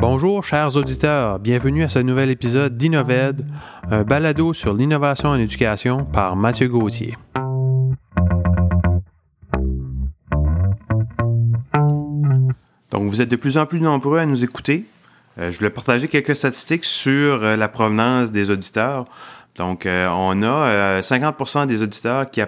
Bonjour chers auditeurs, bienvenue à ce nouvel épisode d'Innoved, un balado sur l'innovation en éducation par Mathieu Gauthier. Donc vous êtes de plus en plus nombreux à nous écouter. Euh, je voulais partager quelques statistiques sur euh, la provenance des auditeurs. Donc, euh, on a 50% des auditeurs qui,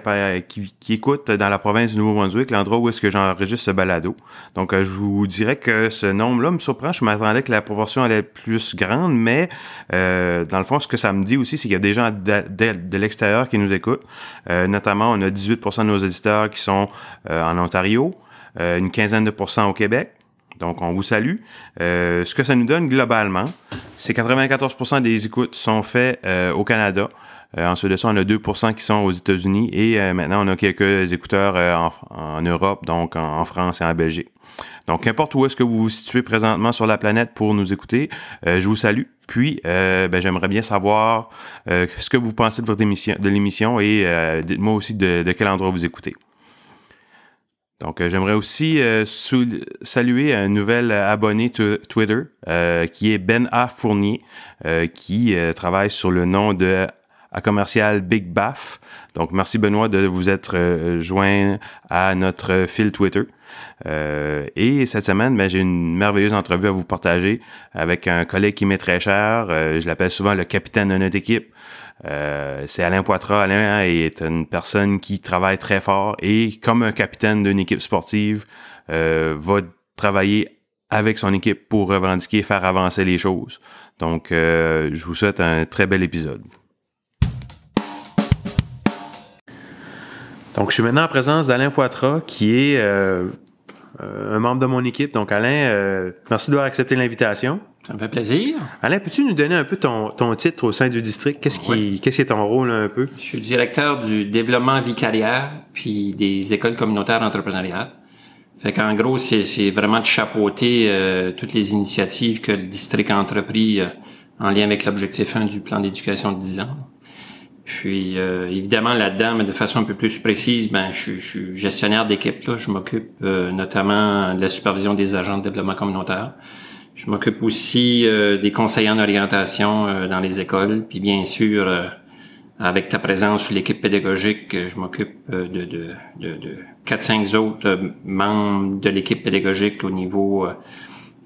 qui, écoutent dans la province du Nouveau-Brunswick, l'endroit où est-ce que j'enregistre ce balado. Donc, je vous dirais que ce nombre-là me surprend. Je m'attendais que la proportion allait être plus grande, mais dans le fond, ce que ça me dit aussi, c'est qu'il y a des gens de, l'extérieur qui nous écoutent. notamment, on a 18% de nos auditeurs qui sont en Ontario, une quinzaine de pourcents au Québec, donc, on vous salue. Euh, ce que ça nous donne globalement, c'est 94% des écoutes sont faites euh, au Canada. Euh, ensuite de ça, on a 2% qui sont aux États-Unis et maintenant, on a quelques écouteurs en, Europe, donc en, France et en Belgique. Donc, qu'importe où est-ce que vous vous situez présentement sur la planète pour nous écouter, je vous salue. Puis, ben, j'aimerais bien savoir ce que vous pensez de votre émission, de l'émission et dites-moi aussi de quel endroit vous écoutez. Donc, euh, j'aimerais aussi euh, saluer un nouvel abonné Twitter euh, qui est Ben A. Fournier, qui travaille sur le nom de à commercial Big Baff. Donc, merci Benoît de vous être joint à notre fil Twitter. et cette semaine, ben, j'ai une merveilleuse entrevue à vous partager avec un collègue qui m'est très cher. je l'appelle souvent le capitaine de notre équipe. Euh, c'est Alain Poitras. Alain est une personne qui travaille très fort et comme un capitaine d'une équipe sportive, euh, va travailler avec son équipe pour revendiquer, faire avancer les choses. Donc, euh, je vous souhaite un très bel épisode. Donc, je suis maintenant en présence d'Alain Poitras, qui est un membre de mon équipe. Donc, Alain, merci d'avoir accepté l'invitation. Ça me fait plaisir. Alain, peux-tu nous donner un peu ton, ton titre au sein du district? Qu'est-ce qui, qu'est-ce qui est ton rôle un peu? Je suis directeur du développement vicariaire puis des écoles communautaires d'entrepreneuriat. Fait qu'en gros, c'est, c'est vraiment de chapeauter euh, toutes les initiatives que le district a entrepris euh, en lien avec l'objectif 1 du plan d'éducation de 10 ans. Puis euh, évidemment là-dedans, mais de façon un peu plus précise, ben je, je suis gestionnaire d'équipe. Là. Je m'occupe notamment de la supervision des agents de développement communautaire. Je m'occupe aussi euh, des conseillers en orientation euh, dans les écoles, puis bien sûr, euh, avec ta présence sur l'équipe pédagogique, je m'occupe de, de, de, de 4-5 autres membres de l'équipe pédagogique au niveau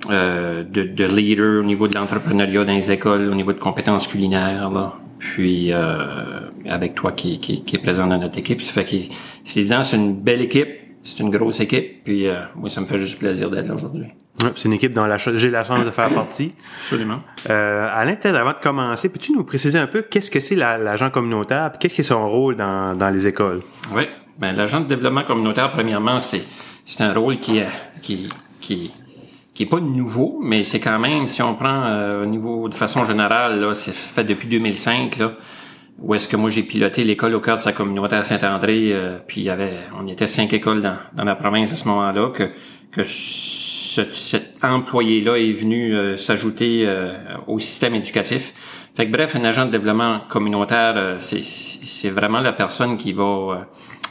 de, de leader, au niveau de l'entrepreneuriat dans les écoles, au niveau de compétences culinaires, là. Puis avec toi qui, qui, qui, est présent dans notre équipe. Ça fait que c'est évident, c'est une belle équipe, c'est une grosse équipe, puis moi, ça me fait juste plaisir d'être là aujourd'hui c'est une équipe dont j'ai la chance de faire partie. Absolument. Euh, Alain, peut-être avant de commencer, peux-tu nous préciser un peu qu'est-ce que c'est l'agent communautaire et qu'est-ce qui est son rôle dans, dans les écoles? Oui. Ben, l'agent de développement communautaire, premièrement, c'est, c'est un rôle qui est, qui, qui, qui est pas nouveau, mais c'est quand même, si on prend euh, au niveau de façon générale, là, c'est fait depuis 2005, là, où est-ce que moi j'ai piloté l'école au cœur de sa communauté à Saint-André, euh, puis il y avait, on était cinq écoles dans, dans la province à ce moment-là, que, que cet employé-là est venu euh, s'ajouter euh, au système éducatif. Fait que bref, un agent de développement communautaire, euh, c'est vraiment la personne qui va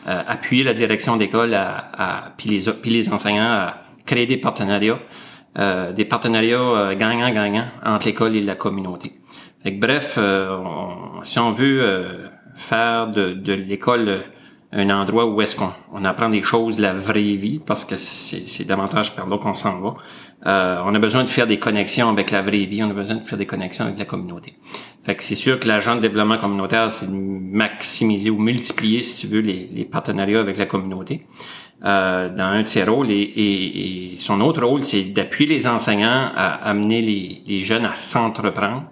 appuyer la direction d'école à, à puis les puis les enseignants à créer des partenariats, des partenariats gagnant-gagnant entre l'école et la communauté. Fait que bref, si on veut faire de, de l'école un endroit où est-ce qu'on on apprend des choses de la vraie vie, parce que c'est davantage par là qu'on s'en va. Euh, on a besoin de faire des connexions avec la vraie vie, on a besoin de faire des connexions avec la communauté. Fait que c'est sûr que l'agent de développement communautaire, c'est de maximiser ou multiplier, si tu veux, les, les partenariats avec la communauté. Euh, dans un de ses rôles et, et, et son autre rôle, c'est d'appuyer les enseignants à amener les, les jeunes à s'entreprendre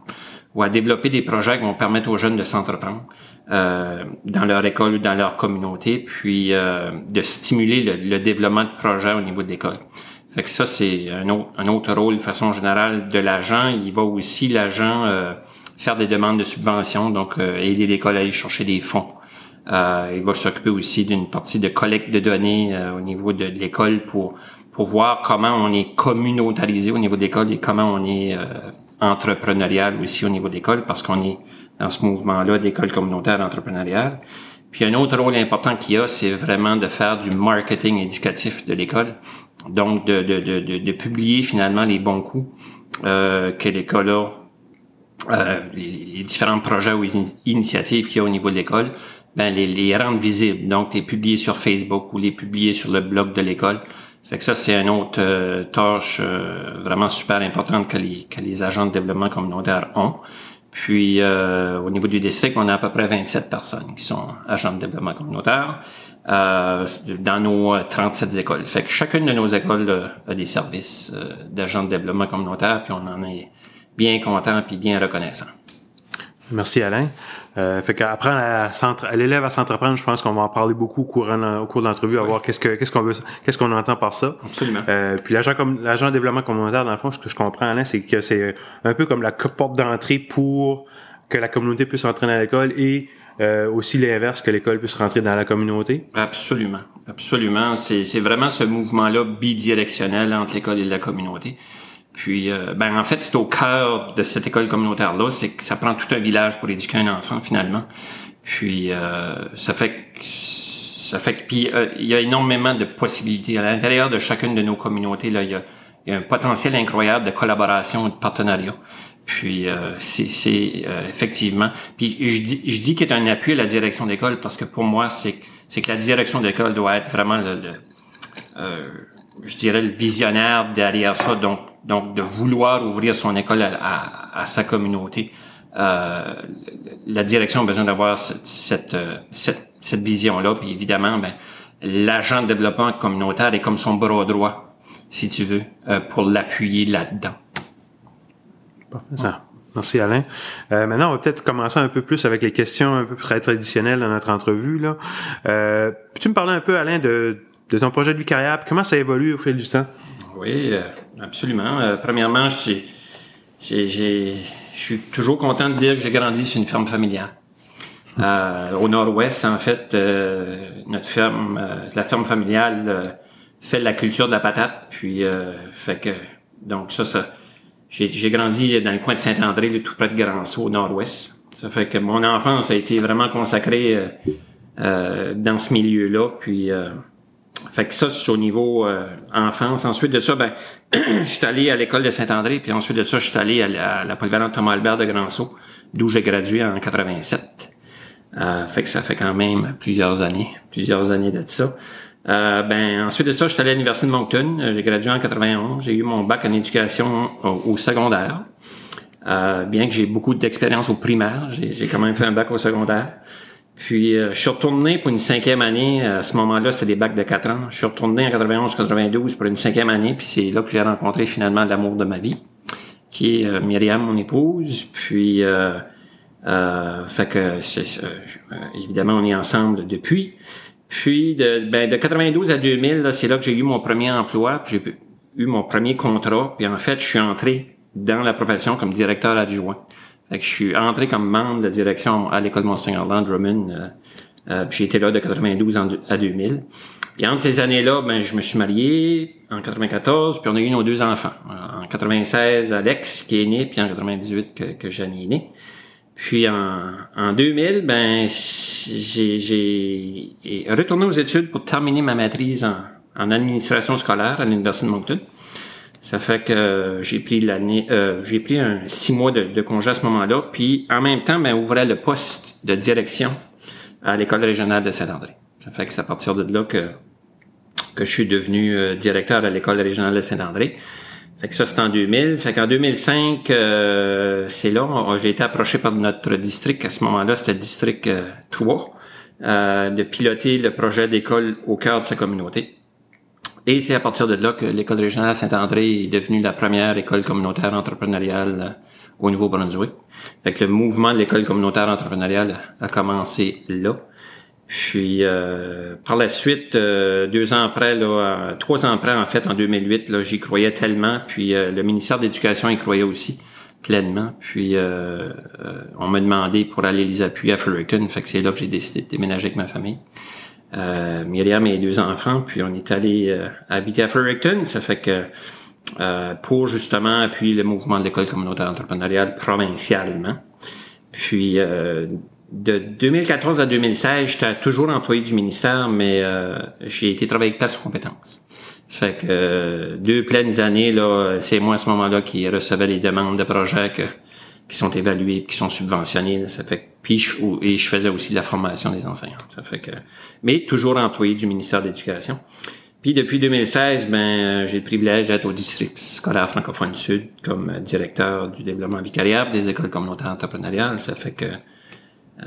ou à développer des projets qui vont permettre aux jeunes de s'entreprendre. Euh, dans leur école ou dans leur communauté, puis euh, de stimuler le, développement de projets au niveau de l'école. Fait que ça, c'est un autre, un autre rôle de façon générale de l'agent. Il va aussi, l'agent, euh, faire des demandes de subventions, donc aider l'école à aller chercher des fonds. Il va s'occuper aussi d'une partie de collecte de données au niveau de, l'école pour, pour voir comment on est communautarisé au niveau de l'école et comment on est entrepreneurial aussi au niveau de l'école, parce qu'on est dans ce mouvement-là d'école communautaire entrepreneuriale. Puis un autre rôle important qu'il y a, c'est vraiment de faire du marketing éducatif de l'école. Donc, de, de, de, de, publier finalement les bons coups que l'école a, les, différents projets ou initiatives qu'il y a au niveau de l'école, ben les, les rendre visibles. Donc, les publier sur Facebook ou les publier sur le blog de l'école. Fait que ça, c'est une autre tâche vraiment super importante que les, que les agents de développement communautaire ont. Puis, euh, au niveau du district, on a à peu près 27 personnes qui sont agents de développement communautaire euh, dans nos 37 écoles. Fait que chacune de nos écoles euh, a des services d'agents de développement communautaire, puis on en est bien content puis bien reconnaissant. Merci Alain. Euh, fait qu'apprendre à, l'élève à s'entreprendre, je pense qu'on va en parler beaucoup au, courant, au cours de l'entrevue, à voir qu'est-ce que qu'est-ce qu'on veut, qu'est-ce qu'on entend par ça. Absolument. Euh, puis l'agent comme l'agent de développement communautaire, dans le fond, ce que je comprends Alain, c'est que c'est un peu comme la porte d'entrée pour que la communauté puisse entrer dans l'école et euh, aussi l'inverse, que l'école puisse rentrer dans la communauté? Absolument. Absolument. C'est vraiment ce mouvement-là bidirectionnel entre l'école et la communauté. Puis, euh, ben en fait, c'est au cœur de cette école communautaire-là, c'est que ça prend tout un village pour éduquer un enfant finalement. Puis, euh, ça fait que ça fait que puis euh, il y a énormément de possibilités à l'intérieur de chacune de nos communautés. Là, il y a, il y a un potentiel incroyable de collaboration et de partenariat. Puis c'est effectivement. Puis je dis je dis qu'il est un appui à la direction d'école parce que pour moi c'est c'est que la direction d'école doit être vraiment le, le je dirais le visionnaire derrière ça. Donc donc de vouloir ouvrir son école à, sa communauté. Euh, la direction a besoin d'avoir cette, cette, euh, cette, vision-là. Puis évidemment, ben, l'agent de développement communautaire est comme son bras droit, si tu veux, euh, pour l'appuyer là-dedans. Ça. Merci Alain. Euh, maintenant, on va peut-être commencer un peu plus avec les questions un peu très traditionnelles dans notre entrevue. Là. Euh, Peux-tu me parler un peu, Alain, de, de ton projet de vie carrière? Comment ça évolue au fil du temps? Oui, euh, absolument. Euh, premièrement, je suis toujours content de dire que j'ai grandi sur une ferme familiale. Euh, au nord-ouest, en fait, notre ferme, la ferme familiale fait la culture de la patate, puis fait que donc ça, ça j'ai grandi dans le coin de Saint-André, tout près de Grand-Sault, au nord-ouest. Ça fait que mon enfance a été vraiment consacrée dans ce milieu-là, puis fait que ça, c'est au niveau euh, enfance. Ensuite de ça, ben, je suis allé à l'école de Saint-André, puis ensuite de ça, je suis allé à la, polyvalente Thomas Albert de Granceau, d'où j'ai gradué en 87. Euh, fait que ça fait quand même plusieurs années, plusieurs années de ça. Euh, ben ensuite de ça, je suis allé à l'université de Moncton. J'ai gradué en 91. J'ai eu mon bac en éducation au, secondaire. bien que j'ai beaucoup d'expérience au primaire, j'ai quand même fait un bac au secondaire. Puis, euh, je suis retourné pour une cinquième année. À ce moment-là, c'était des bacs de quatre ans. Je suis retourné en 91-92 pour une cinquième année. Puis, c'est là que j'ai rencontré finalement l'amour de ma vie, qui est euh, Myriam, mon épouse. Puis, euh, euh fait que, évidemment, on est ensemble depuis. Puis, de, ben, de 92 à 2000, c'est là que j'ai eu mon premier emploi. J'ai eu mon premier contrat. Puis, en fait, je suis entré dans la profession comme directeur adjoint je suis entré comme membre de direction à l'école Monseigneur Land Drummond. Euh, euh, j'ai été là de 92 à 2000. Et entre ces années-là, ben, je me suis marié en 94, puis on a eu nos deux enfants. En 96, Alex qui est né, puis en 98 que, que Jeannie est née. Puis en, en 2000, ben j'ai retourné aux études pour terminer ma maîtrise en, en administration scolaire à l'Université de Moncton. Ça fait que j'ai pris l'année, euh, j'ai pris un six mois de, de, congé à ce moment-là, puis en même temps, ben ouvrait le poste de direction à l'école régionale de Saint-André. Ça fait que c'est à partir de là que que je suis devenu euh, directeur à l'école régionale de Saint-André. Fait que ça, c'est en 2000. Fait qu'en 2005, euh, c'est là, j'ai été approché par notre district. À ce moment-là, c'était district 3, euh, de piloter le projet d'école au cœur de sa communauté. Et c'est à partir de là que l'école régionale Saint-André est devenue la première école communautaire entrepreneuriale euh, au Nouveau-Brunswick. Fait que le mouvement de l'école communautaire entrepreneuriale a commencé là. Puis euh, par la suite, euh, deux ans après, là, trois ans après en fait, en 2008, là, j'y croyais tellement. Puis le ministère de l'Éducation y croyait aussi pleinement. Puis on m'a demandé pour aller les appuyer à Fredericton. Fait que c'est là que j'ai décidé de déménager avec ma famille. Euh, Myriam et deux enfants, puis on est allé euh, habiter à Fredericton. Ça fait que euh, pour justement appuyer le mouvement de l'école communautaire entrepreneuriale provincialement. Puis euh, de 2014 à 2016, j'étais toujours employé du ministère, mais j'ai été travailler avec place compétences. Fait que euh, deux pleines années, là, c'est moi à ce moment-là qui recevais les demandes de projets qui sont évalués, qui sont subventionnés. ça fait puis je, et je faisais aussi la formation des enseignants. Ça fait que, mais toujours employé du ministère de l'Éducation. Puis depuis 2016, ben euh, j'ai le privilège d'être au district scolaire francophone sud comme directeur du développement vicariat des écoles communautaires entrepreneuriales. Ça fait que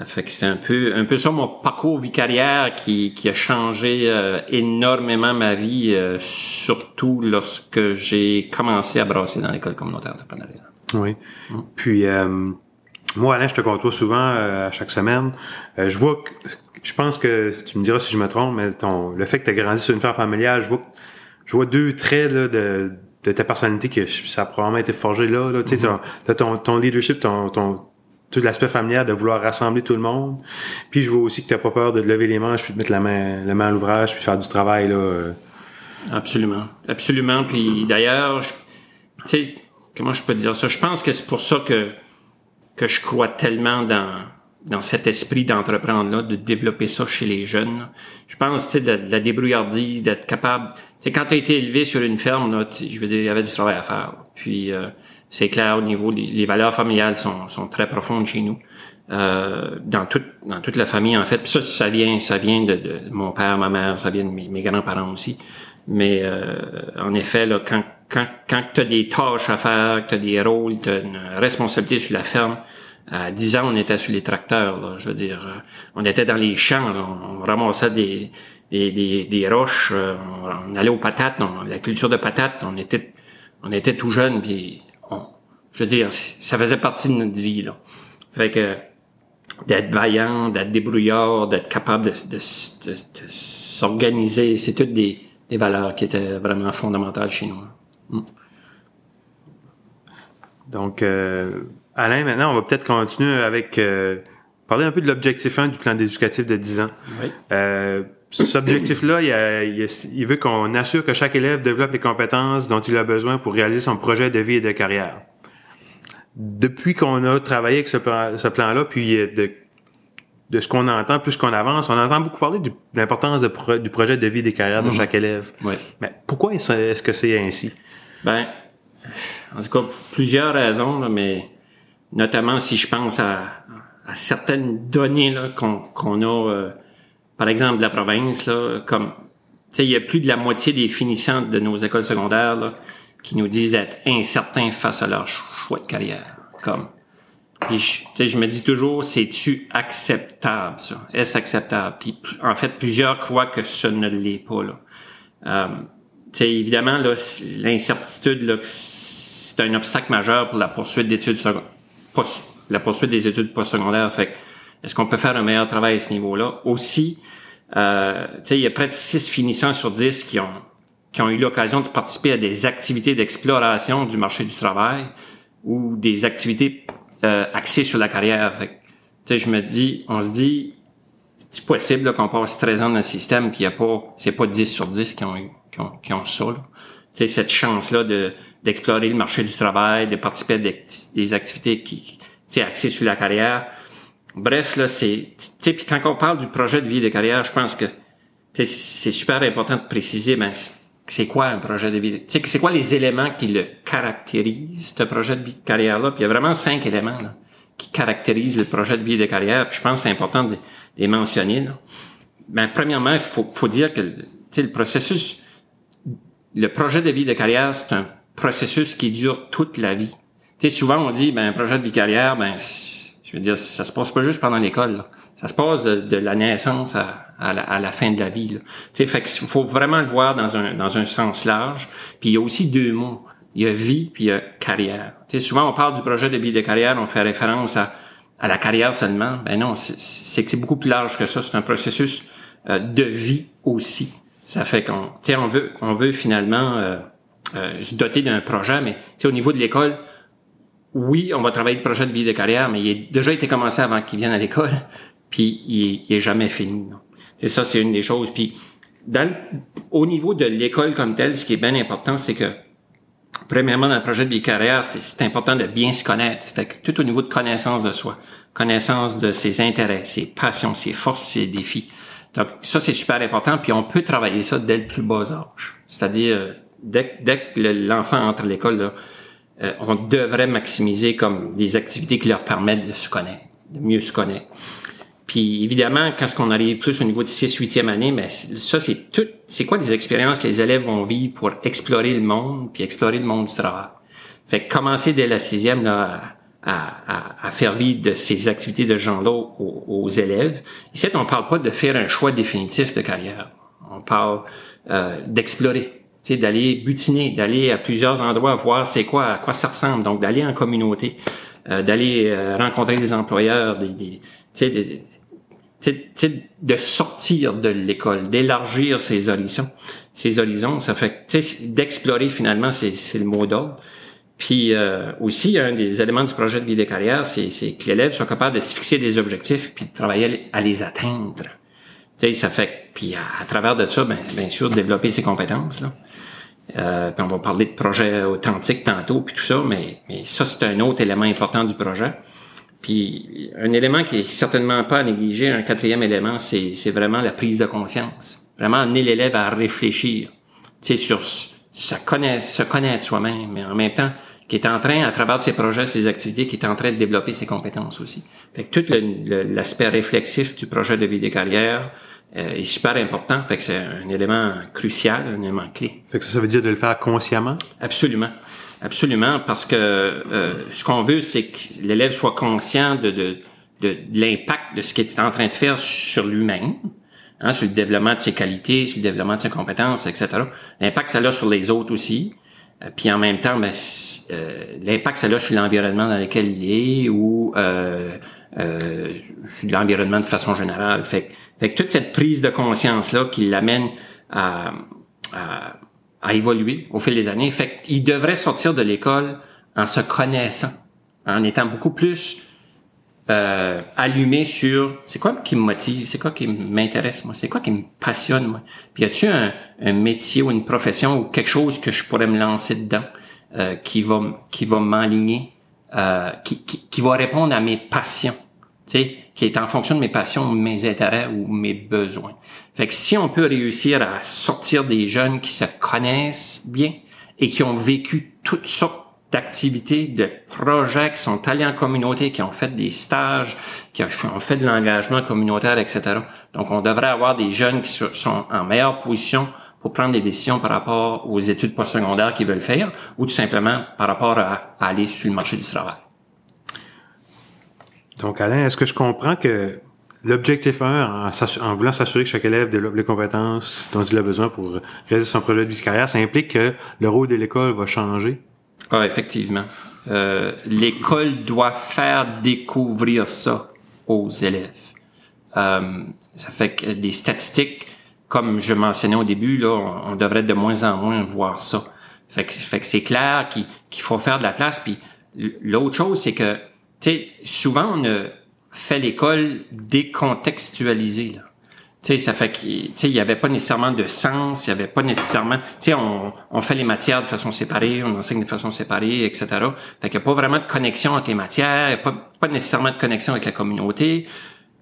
fait que c'était un peu un peu ça mon parcours vicariaire qui, qui a changé euh, énormément ma vie, euh, surtout lorsque j'ai commencé à brasser dans l'école communautaire entrepreneuriale. Oui. Puis euh, moi, Alain, je te côtoie souvent à chaque semaine. je vois que, je pense que tu me diras si je me trompe, mais ton le fait que tu as grandi sur une ferme familiale, je vois je vois deux traits là, de, de ta personnalité que ça a probablement été forgé là. là. Tu sais, mm-hmm. ton, ton leadership, ton, ton tout l'aspect familial de vouloir rassembler tout le monde. Puis je vois aussi que tu n'as pas peur de lever les manches puis de mettre la main, la main à l'ouvrage puis de faire du travail là. Euh. Absolument, absolument. Puis d'ailleurs, tu sais, comment je peux dire ça Je pense que c'est pour ça que que je crois tellement dans dans cet esprit d'entreprendre là, de développer ça chez les jeunes. Je pense, tu sais, de, la débrouillardise, d'être capable. Tu sais, quand tu as été élevé sur une ferme, là, je veux dire, il y avait du travail à faire. Puis euh, c'est clair au niveau les valeurs familiales sont, sont très profondes chez nous. Euh, dans toute dans toute la famille en fait. Puis ça ça vient ça vient de, de, mon père, ma mère, ça vient de mes, grands-parents aussi. Mais euh, en effet là quand quand quand tu as des tâches à faire, que tu as des rôles, tu as une responsabilité sur la ferme, à 10 ans, on était sur les tracteurs, là, je veux dire. Euh, on était dans les champs, on ramassait des, des, des, des roches, euh, on, allait aux patates, la culture de patates, on était on était tout jeunes, puis je veux dire, ça faisait partie de notre vie, là. Fait que d'être vaillant, d'être débrouillard, d'être capable de, de, s'organiser, c'est toutes des, des, valeurs qui étaient vraiment fondamentales chez nous. Donc, euh, Alain, maintenant, on va peut-être continuer avec... Euh, parler un peu de l'objectif 1 du plan éducatif de 10 ans. Oui. Euh, cet objectif-là, il, il, veut qu'on assure que chaque élève développe les compétences dont il a besoin pour réaliser son projet de vie et de carrière depuis qu'on a travaillé avec ce, ce plan-là, puis de, de ce qu'on entend, plus qu'on avance, on entend beaucoup parler de l'importance du projet de vie des carrières de mhm. chaque élève. Mais pourquoi est-ce que c'est ainsi? Ben, en tout cas, plusieurs raisons, mais notamment si je pense à, à certaines données qu'on a, euh, par exemple, de la province, là, comme, il y a plus de la moitié des finissants de nos écoles secondaires là, qui nous disent être incertains face à leur choix de carrière. Comme, puis je, je me dis toujours, c'est-tu acceptable, ça? Est-ce acceptable? Puis en fait, plusieurs croient que ce ne l'est pas, là. Euh, évidemment, l'incertitude, c'est un obstacle majeur pour la poursuite d'études la poursuite des études postsecondaires. Fait est-ce qu'on peut faire un meilleur travail à ce niveau-là? Aussi, euh, il y a près de 6 finissants sur 10 qui ont qui ont eu l'occasion de participer à des activités d'exploration du marché du travail ou des activités euh, axées sur la carrière. Fait je me dis, on se dit, c'est possible qu'on passe 13 ans dans le système puis il y a pas, c'est pas 10 sur 10 qui ont eu, qui ont, ça. Là. cette chance-là de d'explorer le marché du travail, de participer à des, activités qui, axées sur la carrière. Bref, là, c'est, puis quand on parle du projet de vie de carrière, je pense que c'est super important de préciser, ben, c'est quoi un projet de vie? C'est quoi les éléments qui le caractérisent, ce projet de vie de carrière-là? Puis il y a vraiment cinq éléments qui caractérisent le projet de vie de carrière. Puis je pense que c'est important de, les mentionner. Là. Ben, premièrement, il faut, faut dire que le processus, le projet de vie de carrière, c'est un processus qui dure toute la vie. Tu sais, souvent on dit, ben, un projet de vie carrière, ben, je veux dire, ça se passe pas juste pendant l'école. Ça se passe de, la naissance à, la, fin de la vie. Là. Fait qu'il faut vraiment le voir dans un, sens large. Puis il y a aussi deux mots. Il y a vie puis il y a carrière. sais souvent on parle du projet de vie de carrière, on fait référence à, à la carrière seulement. Ben non, c'est que c'est beaucoup plus large que ça. C'est un processus euh, de vie aussi. Ça fait qu'on on veut, on veut finalement euh, euh, se doter d'un projet, mais au niveau de l'école, oui, on va travailler le projet de vie de carrière, mais il a déjà été commencé avant qu'il vienne à l'école, puis il, il est jamais fini. C'est ça, c'est une des choses. Puis, dans, au niveau de l'école comme telle, ce qui est bien important, c'est que, premièrement, dans le projet de vie carrière, c'est important de bien se connaître. Fait que tout au niveau de connaissance de soi, connaissance de ses intérêts, ses passions, ses forces, ses défis. Donc, ça, c'est super important. Puis, on peut travailler ça dès le plus bas âge. C'est-à-dire, dès, dès que l'enfant entre à l'école, euh, on devrait maximiser comme des activités qui leur permettent de se connaître, de mieux se connaître. Puis évidemment, quand on arrive plus au niveau de 6 8e année, mais ça c'est tout c'est quoi les expériences que les élèves vont vivre pour explorer le monde puis explorer le monde du travail? Fait que commencer dès la sixième là à, à, faire vivre ces activités de genre-là aux, élèves. Ici, on parle pas de faire un choix définitif de carrière. On parle euh, d'explorer, d'aller butiner, d'aller à plusieurs endroits voir c'est quoi, à quoi ça ressemble. Donc d'aller en communauté, euh, d'aller euh, rencontrer des employeurs, des, des, des de sortir de l'école, d'élargir ses horizons. Ses horizons, ça fait d'explorer finalement, c'est le mot d'ordre. Puis euh, aussi, un des éléments du projet de vie de carrière, c'est que l'élève soit capable de se fixer des objectifs puis de travailler à les atteindre. Ça fait puis à, travers de ça, ben, bien sûr, développer ses compétences. Là. Euh, on va parler de projet authentique tantôt puis tout ça, mais, mais ça c'est un autre élément important du projet. Puis un élément qui est certainement pas à négliger, un quatrième élément, c'est vraiment la prise de conscience. Vraiment amener l'élève à réfléchir, tu sais, sur se connaître, se connaître soi-même, mais en même temps, qui est en train, à travers ses projets, ses activités, qui est en train de développer ses compétences aussi. Fait que tout l'aspect réflexif du projet de vie des carrières euh, est super important. Fait que c'est un élément crucial, un élément clé. Fait que ça veut dire de le faire consciemment? Absolument. Absolument, parce que euh, ce qu'on veut, c'est que l'élève soit conscient de, de, de, de l'impact de ce qu'il est en train de faire sur lui-même, hein, sur le développement de ses qualités, sur le développement de ses compétences, etc. L'impact ça a sur les autres aussi. Euh, puis en même temps, ben, euh, l'impact ça a sur l'environnement dans lequel il est ou euh, euh, sur l'environnement de façon générale. Fait, fait que toute cette prise de conscience-là qui l'amène à, à, à, évoluer au fil des années, fait qu'il devrait sortir de l'école en se connaissant, en étant beaucoup plus euh, allumé sur c'est quoi qui me motive, c'est quoi qui m'intéresse moi, c'est quoi qui me passionne moi? Puis y a-tu un, un, métier ou une profession ou quelque chose que je pourrais me lancer dedans euh, qui va qui va m'aligner, euh, qui, va répondre à mes passions, tu qui est en fonction de mes passions, mes intérêts ou mes besoins? Fait que si on peut réussir à sortir des jeunes qui se connaissent bien et qui ont vécu toutes sortes d'activités, de projets qui sont allés en communauté, qui ont fait des stages, qui ont fait de l'engagement communautaire, etc. Donc, on devrait avoir des jeunes qui sont en meilleure position pour prendre des décisions par rapport aux études postsecondaires qu'ils veulent faire ou tout simplement par rapport à, aller sur le marché du travail. Donc, Alain, est-ce que je comprends que l'objectif 1, en, voulant s'assurer que chaque élève développe les compétences dont il a besoin pour réaliser son projet de vie de carrière, ça implique que le rôle de l'école va changer? Ah, effectivement. Euh, L'école doit faire découvrir ça aux élèves. Euh, ça fait que des statistiques, comme je mentionnais au début, là, on, devrait de moins en moins voir ça. Fait que, fait que c'est clair qu'il faut faire de la place. Puis l'autre chose, c'est que, souvent on fait l'école décontextualisée. Sais, ça fait qu'il y avait pas nécessairement de sens, il y avait pas nécessairement, on, on fait les matières de façon séparée, on enseigne de façon séparée, etc. Fait qu'il n'y a pas vraiment de connexion entre les matières, n'y pas, pas nécessairement de connexion avec la communauté,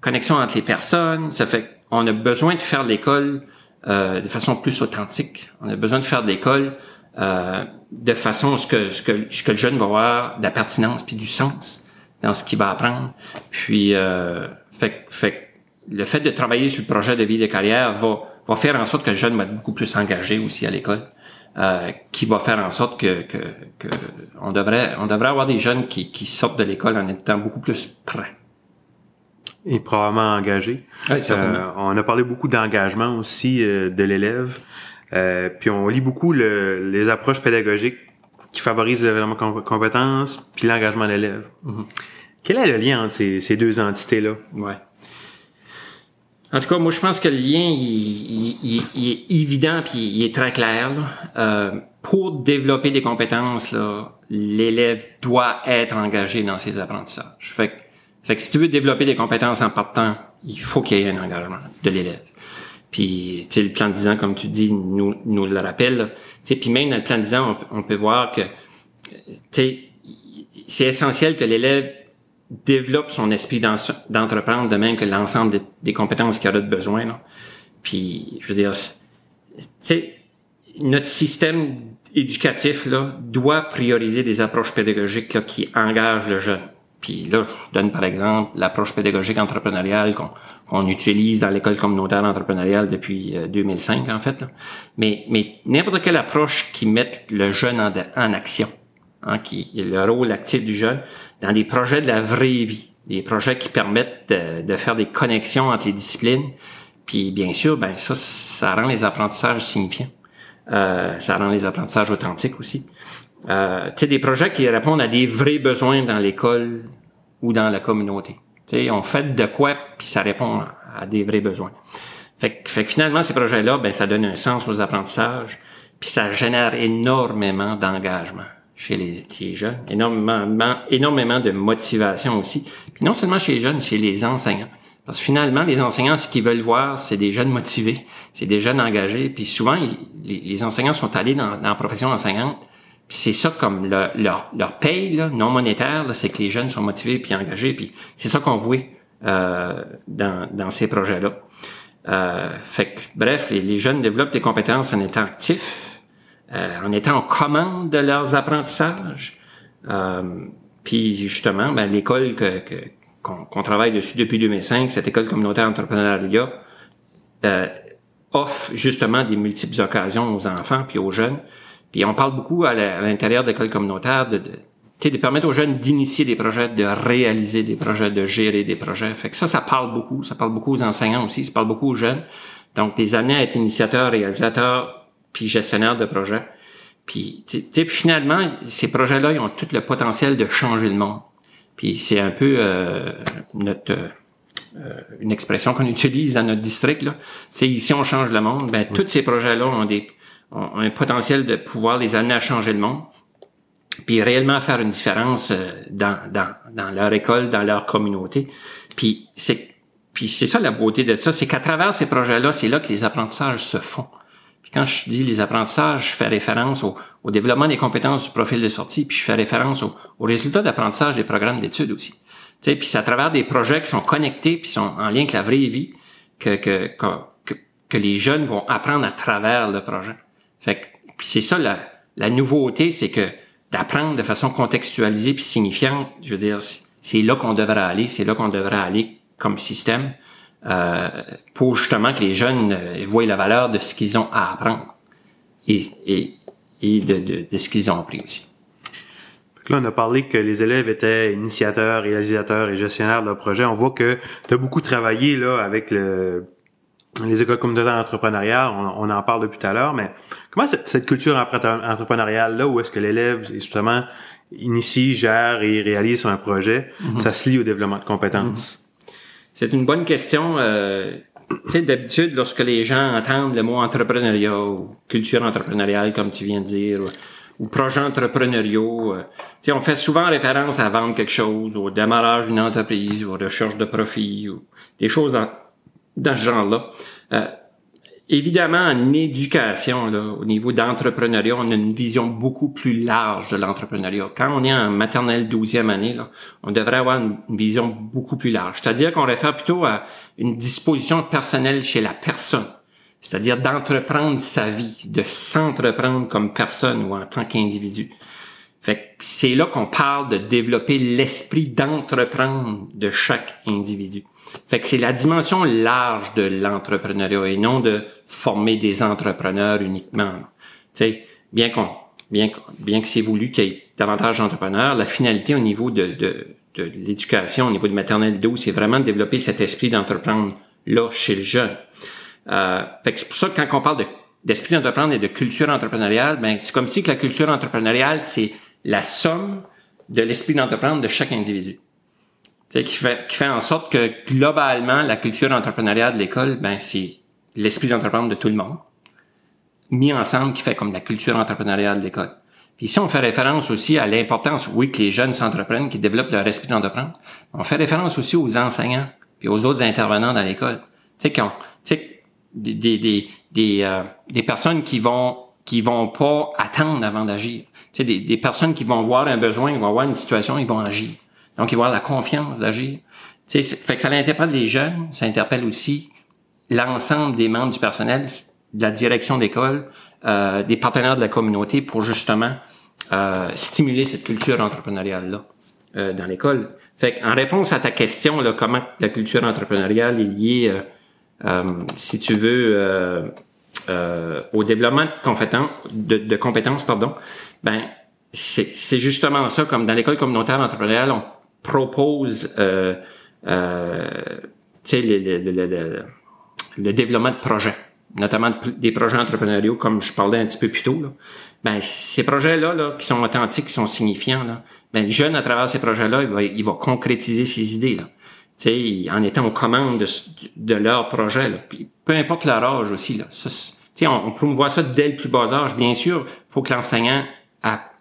connexion entre les personnes. Ça fait qu'on a besoin de faire l'école euh, de façon plus authentique. On a besoin de faire de l'école euh, de façon à ce que, ce que, ce que le jeune va avoir de la pertinence puis du sens dans ce qu'il va apprendre. Puis, euh, fait, fait le fait de travailler sur le projet de vie de carrière va, va faire en sorte que le jeune va être beaucoup plus engagé aussi à l'école, euh, qui va faire en sorte que, que, que, on devrait on devrait avoir des jeunes qui, qui sortent de l'école en étant beaucoup plus prêts. Et probablement engagés. Oui, euh, on a parlé beaucoup d'engagement aussi euh, de l'élève. Euh, puis on lit beaucoup le, les approches pédagogiques qui favorisent le développement de compétences puis l'engagement de l'élève. Mm-hmm. Quel est le lien entre ces, ces deux entités-là? Ouais. En tout cas, moi, je pense que le lien, il, est évident puis il est très clair. Euh, pour développer des compétences, l'élève doit être engagé dans ses apprentissages. Fait que, fait que si tu veux développer des compétences en partant, il faut qu'il y ait un engagement de l'élève. Puis, tu sais, le plan de 10 ans, comme tu dis, nous, nous le rappelle. Tu sais, puis même dans le plan de 10 ans, on, on peut voir que, tu sais, c'est essentiel que l'élève développe son esprit d'entreprendre de même que l'ensemble des compétences qu'il aura besoin. Là. Puis, je veux dire, tu sais, notre système éducatif là, doit prioriser des approches pédagogiques là, qui engagent le jeune. Puis là, je donne par exemple l'approche pédagogique entrepreneuriale qu'on utilise dans l'école communautaire entrepreneuriale depuis 2005 euh, en fait. Mais, mais n'importe quelle approche qui mette le jeune en action, hein, qui le rôle actif du jeune dans des projets de la vraie vie, des projets qui permettent de, de faire des connexions entre les disciplines. Puis bien sûr, ben ça, ça rend les apprentissages signifiants. Euh, ça rend les apprentissages authentiques aussi. Euh, tu sais, des projets qui répondent à des vrais besoins dans l'école ou dans la communauté. Tu sais, on fait de quoi, puis ça répond à des vrais besoins. Fait, fait que finalement, ces projets-là, ben, ça donne un sens aux apprentissages, puis ça génère énormément d'engagement chez les, chez les jeunes, énormément, énormément de motivation aussi. Puis non seulement chez les jeunes, chez les enseignants. Parce que finalement, les enseignants, ce qu'ils veulent voir, c'est des jeunes motivés, c'est des jeunes engagés. Puis souvent, les, enseignants sont allés dans, la profession enseignante. Puis c'est ça comme leur, leur paye non monétaire, c'est que les jeunes sont motivés puis engagés. Puis c'est ça qu'on voit euh, dans, dans ces projets-là. Euh, fait que, bref, les, jeunes développent des compétences en étant actifs, en étant en commande de leurs apprentissages. Euh, puis justement, ben, l'école que, que qu'on travaille dessus depuis 2005, cette école communautaire entrepreneuriat, euh, offre justement des multiples occasions aux enfants puis aux jeunes. Puis on parle beaucoup à l'intérieur de l'école communautaire de, de, de permettre aux jeunes d'initier des projets, de réaliser des projets, de gérer des projets. Fait que ça, ça parle beaucoup. Ça parle beaucoup aux enseignants aussi. Ça parle beaucoup aux jeunes. Donc, des amener à être initiateurs, réalisateurs, puis gestionnaires de projets. Puis, finalement, ces projets-là, ils ont tout le potentiel de changer le monde. Puis c'est un peu euh, notre euh, une expression qu'on utilise dans notre district. Là. sais, ici, on change le monde. Ben, tous ces projets-là ont, des, ont un potentiel de pouvoir les amener à changer le monde, puis réellement faire une différence euh, dans, dans, dans leur école, dans leur communauté. Puis c'est puis c'est ça la beauté de ça, c'est qu'à travers ces projets-là, c'est là que les apprentissages se font quand je dis les apprentissages, je fais référence au, développement des compétences du profil de sortie, puis je fais référence aux au résultats d'apprentissage des programmes d'études aussi. c'est à travers des projets qui sont connectés, puis sont en lien avec la vraie vie, que, les jeunes vont apprendre à travers le projet. C'est ça la, la nouveauté, c'est que d'apprendre de façon contextualisée puis signifiante, je veux dire, c'est là qu'on devrait aller, c'est là qu'on devrait aller comme système. Euh, pour justement que les jeunes euh, voient la valeur de ce qu'ils ont à apprendre et, et, et de, de, de, ce qu'ils ont appris aussi. Là, on a parlé que les élèves étaient initiateurs, réalisateurs et gestionnaires de leur projet. On voit que tu as beaucoup travaillé là avec le, les écoles communautaires entrepreneuriales. On, on, en parle depuis tout à l'heure, mais comment cette, cette culture entrepreneuriale là, où est-ce que l'élève justement initie, gère et réalise un projet, mm-hmm. ça se lie au développement de compétences? Mm-hmm. C'est une bonne question. Euh, tu sais, d'habitude, lorsque les gens entendent le mot entrepreneuriat ou culture entrepreneuriale, comme tu viens de dire, ou, projet entrepreneuriaux, euh, tu sais, on fait souvent référence à vendre quelque chose, au démarrage d'une entreprise, aux recherches de profit, ou des choses dans, ce genre-là. Euh, Évidemment, en éducation, là, au niveau d'entrepreneuriat, on a une vision beaucoup plus large de l'entrepreneuriat. Quand on est en maternelle 12e année, là, on devrait avoir une, vision beaucoup plus large. C'est-à-dire qu'on réfère plutôt à une disposition personnelle chez la personne. C'est-à-dire d'entreprendre sa vie, de s'entreprendre comme personne ou en tant qu'individu. Fait c'est là qu'on parle de développer l'esprit d'entreprendre de chaque individu. Fait c'est la dimension large de l'entrepreneuriat et non de former des entrepreneurs uniquement. Sais, bien qu'on, bien, bien que c'est voulu qu'il y ait davantage d'entrepreneurs, la finalité au niveau de, de, l'éducation, au niveau de maternelle 12, c'est vraiment de développer cet esprit d'entreprendre là chez le jeune. Euh, que c'est pour ça que quand on parle de, d'esprit d'entreprendre et de culture entrepreneuriale, ben c'est comme si que la culture entrepreneuriale c'est la somme de l'esprit d'entreprendre de chaque individu qui fait, qui fait en sorte que globalement, la culture entrepreneuriale de l'école, ben, c'est l'esprit d'entreprendre de tout le monde, mis ensemble qui fait comme la culture entrepreneuriale de l'école. Puis ici, on fait référence aussi à l'importance, oui, que les jeunes s'entreprennent, qui développent leur esprit d'entreprendre. On fait référence aussi aux enseignants puis aux autres intervenants dans l'école. Tu sais, tu sais, des, des, des, des, euh, des personnes qui vont qui vont pas attendre avant d'agir. Tu sais, des, des personnes qui vont voir un besoin, ils vont voir une situation, ils vont agir. Donc, ils vont avoir la confiance d'agir. Fait que ça interpelle les jeunes, ça interpelle aussi l'ensemble des membres du personnel, de la direction d'école, euh, des partenaires de la communauté pour justement euh, stimuler cette culture entrepreneuriale-là euh, dans l'école. Fait en réponse à ta question, là, comment la culture entrepreneuriale est liée, si tu veux, au développement de compétences, de compétences, pardon, ben c'est justement ça, comme dans l'école communautaire entrepreneuriale, on propose euh, euh, le, le, le, le, développement de projets, notamment des projets entrepreneuriaux, comme je parlais un petit peu plus tôt. Là. Ben, ces projets-là, là, qui sont authentiques, qui sont signifiants, là, ben, le jeune, à travers ces projets-là, il va, il va concrétiser ses idées. Là. sais, en étant aux commandes de, de leur projet. Là. Peu importe leur âge aussi. Là. Ça, on, on promouvoit ça dès le plus bas âge. Bien sûr, faut que l'enseignant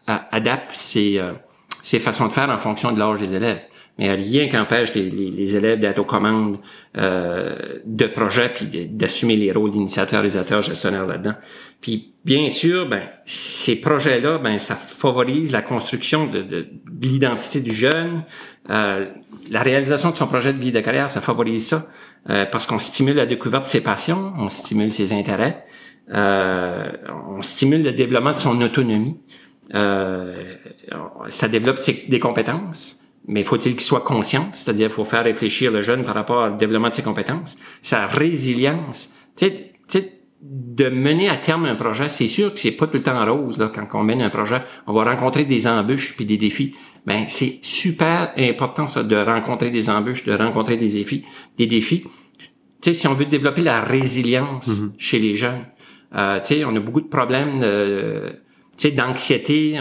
adapte ses, euh, ses façons de faire en fonction de l'âge des élèves mais rien qu'empêche les, les, les, élèves d'être aux commandes euh, de projets puis d'assumer les rôles d'initiateurs, réalisateurs, gestionnaires là-dedans. Puis bien sûr, ben ces projets-là, ben ça favorise la construction de, de, l'identité du jeune, euh, la réalisation de son projet de vie de carrière, ça favorise ça euh, parce qu'on stimule la découverte de ses passions, on stimule ses intérêts, euh, on stimule le développement de son autonomie. Euh, ça développe des compétences mais faut-il qu'il soit conscient, c'est-à-dire faut faire réfléchir le jeune par rapport au développement de ses compétences, sa résilience. Tu sais, de mener à terme un projet, c'est sûr que c'est pas tout le temps rose là quand on mène un projet, on va rencontrer des embûches puis des défis. Ben c'est super important ça de rencontrer des embûches, de rencontrer des défis, des défis. Tu sais si on veut développer la résilience mm-hmm. chez les jeunes, euh, tu sais on a beaucoup de problèmes de tu sais d'anxiété,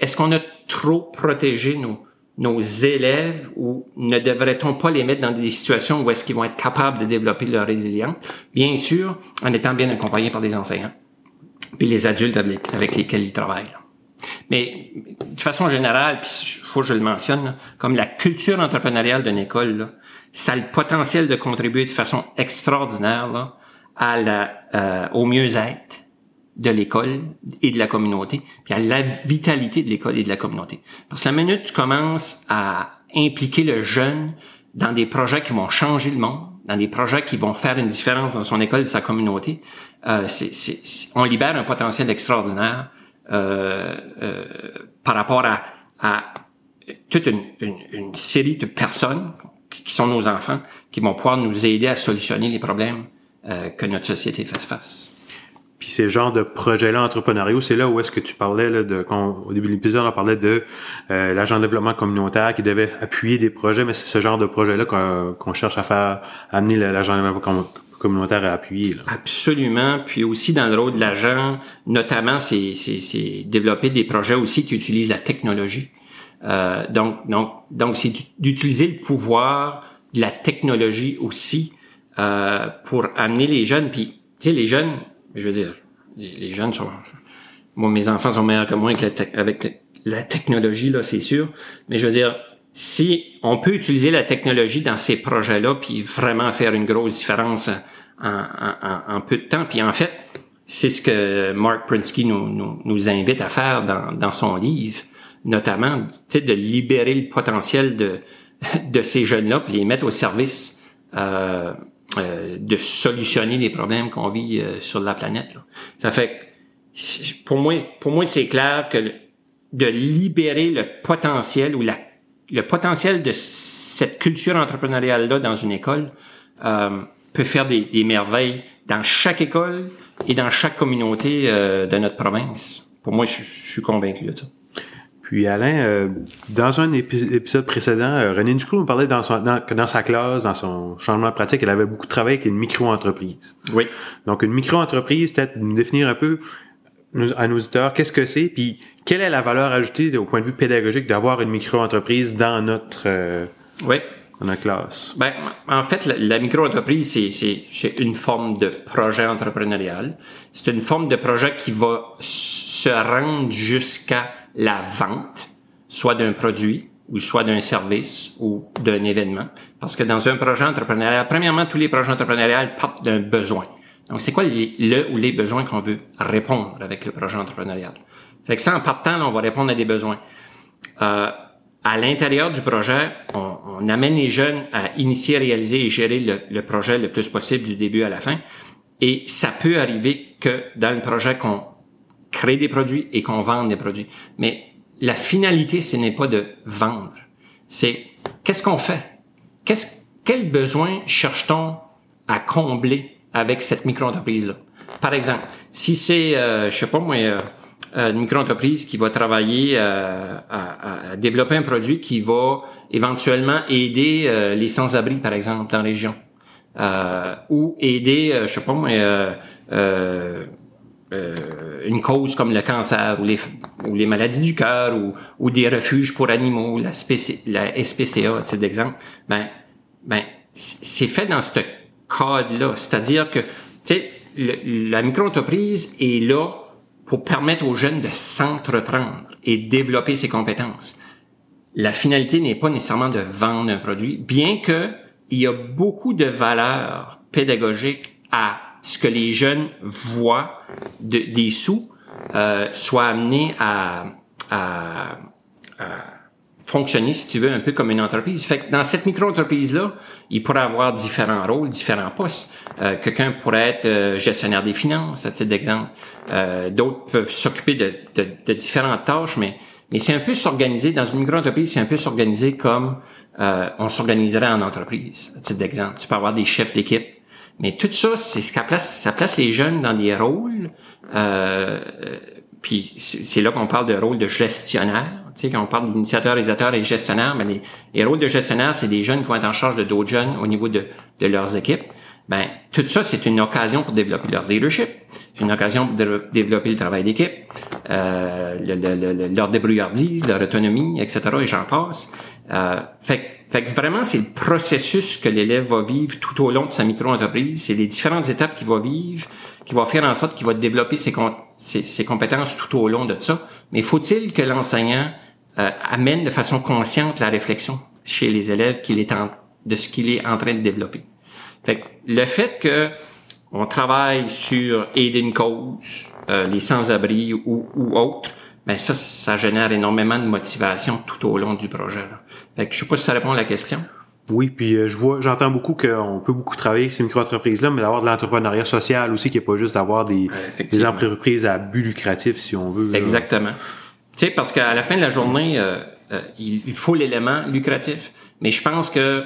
est-ce qu'on a trop protégé nos nos élèves ou ne devrait-on pas les mettre dans des situations où est-ce qu'ils vont être capables de développer leur résilience? Bien sûr, en étant bien accompagnés par des enseignants, puis les adultes avec, lesquels ils travaillent. Mais de façon générale, puis faut que je le mentionne, comme la culture entrepreneuriale d'une école, ça a le potentiel de contribuer de façon extraordinaire à la, euh, au mieux-être de l'école et de la communauté, puis à la vitalité de l'école et de la communauté. Parce que la minute tu commences à impliquer le jeune dans des projets qui vont changer le monde, dans des projets qui vont faire une différence dans son école et sa communauté, euh, on libère un potentiel extraordinaire euh, euh, par rapport à, à toute une, une, une, série de personnes qui sont nos enfants, qui vont pouvoir nous aider à solutionner les problèmes euh, que notre société fait face. Puis ces genres de projets-là entrepreneuriaux, c'est là où est-ce que tu parlais là, de quand au début de l'épisode on parlait de euh, l'agent de développement communautaire qui devait appuyer des projets, mais c'est ce genre de projet-là qu'on cherche à faire amener l'agent de développement communautaire à appuyer. Là. Absolument. Puis aussi dans le rôle de l'agent, notamment, c'est, développer des projets aussi qui utilisent la technologie. Euh, donc, donc, donc c'est d'utiliser le pouvoir de la technologie aussi euh, pour amener les jeunes. Puis, tu sais, les jeunes, je veux dire, les, jeunes sont... Moi, mes enfants sont meilleurs que moi avec la, technologie, là, c'est sûr. Mais je veux dire, si on peut utiliser la technologie dans ces projets-là, puis vraiment faire une grosse différence en, peu de temps, puis en fait, c'est ce que Mark Prinsky nous, invite à faire dans, son livre, notamment, de libérer le potentiel de, de ces jeunes-là, puis les mettre au service euh, euh, de solutionner les problèmes qu'on vit euh, sur la planète. Ça fait pour moi, pour moi, c'est clair que de libérer le potentiel ou la, le potentiel de cette culture entrepreneuriale-là dans une école euh, peut faire des, des, merveilles dans chaque école et dans chaque communauté de notre province. Pour moi, je, je suis convaincu de ça. Puis Alain, euh, dans un épisode précédent, euh, René Ducrot nous parlait dans son, dans, que dans sa classe, dans son changement de pratique, elle avait beaucoup de travail avec une micro-entreprise. Oui. Donc une micro-entreprise, peut-être nous définir un peu à nos auditeurs qu'est-ce que c'est, puis quelle est la valeur ajoutée au point de vue pédagogique d'avoir une micro-entreprise dans notre euh, oui. dans notre classe? Ben, en fait, la, micro-entreprise, c'est, c'est une forme de projet entrepreneurial. C'est une forme de projet qui va se rendre jusqu'à la vente, soit d'un produit ou soit d'un service ou d'un événement. Parce que dans un projet entrepreneurial, premièrement, tous les projets entrepreneuriales partent d'un besoin. Donc, c'est quoi le ou les besoins qu'on veut répondre avec le projet entrepreneurial? Fait que ça, en partant, on va répondre à des besoins. Euh, à l'intérieur du projet, on, on, amène les jeunes à initier, réaliser et gérer le, le, projet le plus possible du début à la fin. Et ça peut arriver que dans le projet qu'on crée des produits et qu'on vende des produits. Mais la finalité, ce n'est pas de vendre. C'est qu'est-ce qu'on fait? Qu'est-ce, quel besoin cherche-t-on à combler avec cette micro-entreprise-là? Par exemple, si c'est, euh, je sais pas moi, euh, une micro-entreprise qui va travailler euh, à, à, développer un produit qui va éventuellement aider euh, les sans-abri, par exemple, dans la région. Euh, ou aider, je sais pas moi, une cause comme le cancer ou les, ou les maladies du cœur ou, ou des refuges pour animaux, la, la SPCA, titre d'exemple, ben, ben, c'est fait dans ce cadre-là. C'est-à-dire que, tu la micro-entreprise est là pour permettre aux jeunes de s'entreprendre et développer ses compétences. La finalité n'est pas nécessairement de vendre un produit, bien que il y a beaucoup de valeurs pédagogiques à ce que les jeunes voient de, des sous euh, soient amenés à, fonctionner, si tu veux, un peu comme une entreprise. Fait que dans cette micro-entreprise-là, il pourrait avoir différents rôles, différents postes. Euh, Quelqu'un pourrait être euh, gestionnaire des finances, à titre d'exemple. Euh, D'autres peuvent s'occuper de, de, différentes tâches, mais, mais c'est un peu s'organiser, dans une micro-entreprise, c'est un peu s'organiser comme on s'organiserait en entreprise, à titre d'exemple. Tu peux avoir des chefs d'équipe. Mais tout ça, c'est ce qui place, ça place les jeunes dans des rôles euh, puis c'est là qu'on parle de rôle de gestionnaire. Tu sais, quand on parle d'initiateur, réalisateur et gestionnaire, mais les, les rôles de gestionnaire, c'est des jeunes qui vont être en charge de d'autres jeunes au niveau de, de leurs équipes. Ben, tout ça, c'est une occasion pour développer leur leadership. C'est une occasion pour développer le travail d'équipe, euh, le, le, leur débrouillardise, leur autonomie, etc. Et j'en passe. Euh, fait, fait que vraiment, c'est le processus que l'élève va vivre tout au long de sa micro-entreprise. C'est les différentes étapes qu'il va vivre qui va faire en sorte qu'il va développer ses, compétences tout au long de ça. Mais faut-il que l'enseignant euh, amène de façon consciente la réflexion chez les élèves qu'il est en, de ce qu'il est en train de développer? Fait que le fait que on travaille sur aider une cause, euh, les sans-abri ou, ou autres, ben ça, ça génère énormément de motivation tout au long du projet. Fait que je sais pas si ça répond à la question. Oui, puis euh, je vois, j'entends beaucoup qu'on peut beaucoup travailler avec ces micro-entreprises-là, mais d'avoir de l'entrepreneuriat social aussi, qui est pas juste d'avoir des, des entreprises à but lucratif, si on veut. Exactement. Tu sais, parce qu'à la fin de la journée, euh, euh, il faut l'élément lucratif. Mais je pense que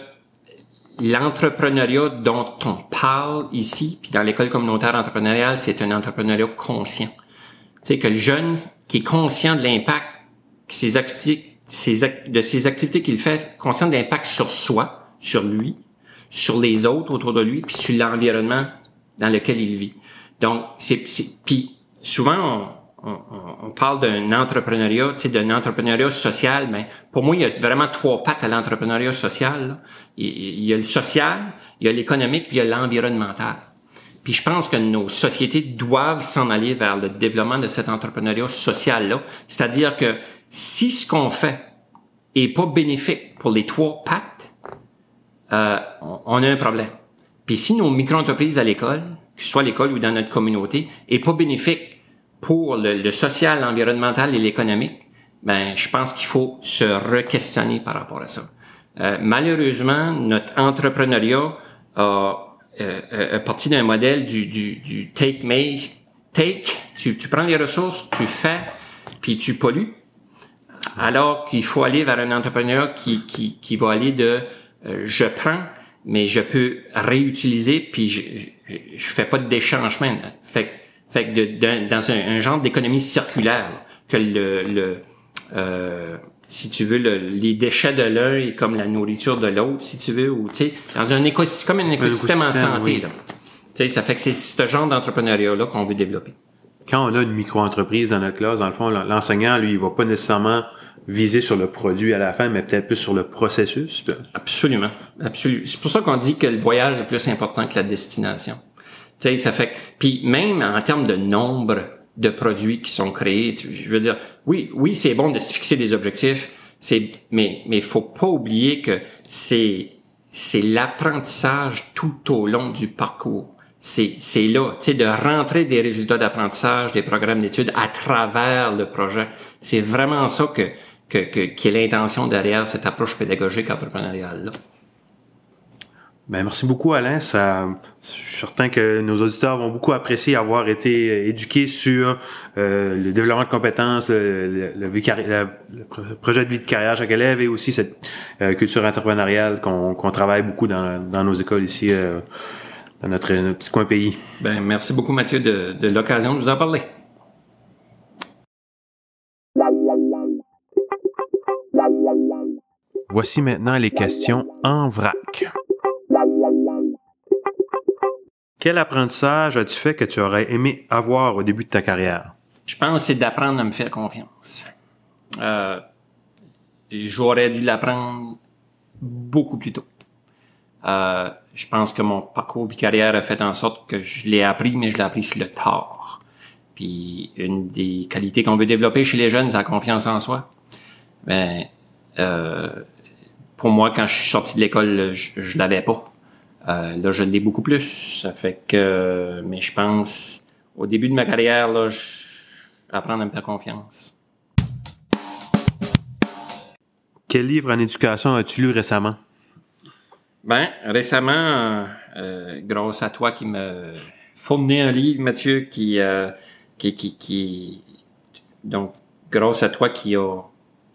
l'entrepreneuriat dont on parle ici, puis dans l'école communautaire entrepreneuriale, c'est un entrepreneuriat conscient. Tu sais, que le jeune qui est conscient de l'impact que ses activités de ses activités qu'il fait, de l'impact sur soi, sur lui, sur les autres autour de lui, puis sur l'environnement dans lequel il vit. Donc, c'est, puis souvent on, on, on parle d'un entrepreneuriat, tu sais, d'un entrepreneuriat social, mais pour moi, il y a vraiment trois pattes à l'entrepreneuriat social. Il, il, y a le social, il y a l'économique, puis il y a l'environnemental. Puis je pense que nos sociétés doivent s'en aller vers le développement de cet entrepreneuriat social-là. C'est-à-dire que si ce qu'on fait est pas bénéfique pour les trois pattes, euh, on, a un problème. Puis si nos micro-entreprises à l'école, que ce soit l'école ou dans notre communauté, est pas bénéfique pour le, social, l'environnemental et l'économique, ben je pense qu'il faut se re-questionner par rapport à ça. Euh, malheureusement, notre entrepreneuriat a, euh, parti d'un modèle du, du, du take, make, take. Tu, tu prends les ressources, tu fais, puis tu pollues alors qu'il faut aller vers un entrepreneur qui, qui, qui va aller de euh, je prends, mais je peux réutiliser, puis je, je, fais pas de déchangement. Fait, fait que de, dans un, genre d'économie circulaire, que le, le euh, si tu veux, le, les déchets de l'un est comme la nourriture de l'autre, si tu veux, ou tu sais, dans un écosystème, comme un écosystème, en santé. Là. Tu sais, ça fait que c'est ce genre d'entrepreneuriat-là qu'on veut développer quand on a une micro-entreprise dans notre classe, dans le fond, l'enseignant, lui, il va pas nécessairement viser sur le produit à la fin, mais peut-être plus sur le processus. Absolument. Absolument. C'est pour ça qu'on dit que le voyage est plus important que la destination. Tu sais, ça fait puis même en termes de nombre de produits qui sont créés, je veux dire, oui, oui, c'est bon de se fixer des objectifs, c'est, mais, mais faut pas oublier que c'est, c'est l'apprentissage tout au long du parcours c'est, là, tu sais, de rentrer des résultats d'apprentissage, des programmes d'études à travers le projet. C'est vraiment ça que, que, que, qui est l'intention derrière cette approche pédagogique entrepreneuriale-là. Ben, merci beaucoup, Alain. Ça, je suis certain que nos auditeurs vont beaucoup apprécier avoir été éduqués sur euh, le développement de compétences, le, projet de vie de carrière chaque élève et aussi cette euh, culture entrepreneuriale qu'on travaille beaucoup dans, nos écoles ici, euh, dans notre, petit coin pays. Ben, merci beaucoup, Mathieu, de, de l'occasion de vous en parler. Voici maintenant les questions en vrac. Quel apprentissage as-tu fait que tu aurais aimé avoir au début de ta carrière? Je pense que c'est d'apprendre à me faire confiance. Euh, j'aurais dû l'apprendre beaucoup plus tôt. Euh, je pense que mon parcours de carrière a fait en sorte que je l'ai appris, mais je l'ai appris sur le tard. Puis une des qualités qu'on veut développer chez les jeunes, c'est la confiance en soi. Ben, euh, pour moi, quand je suis sorti de l'école, je, l'avais pas. Euh, là, je l'ai beaucoup plus. Ça fait que, mais je pense, au début de ma carrière, là, je, apprendre à me faire confiance. Quel livre en éducation as-tu lu récemment? Ben, récemment, euh, grâce à toi qui me fournit un livre, Mathieu, qui, euh, qui, donc, grâce à toi qui a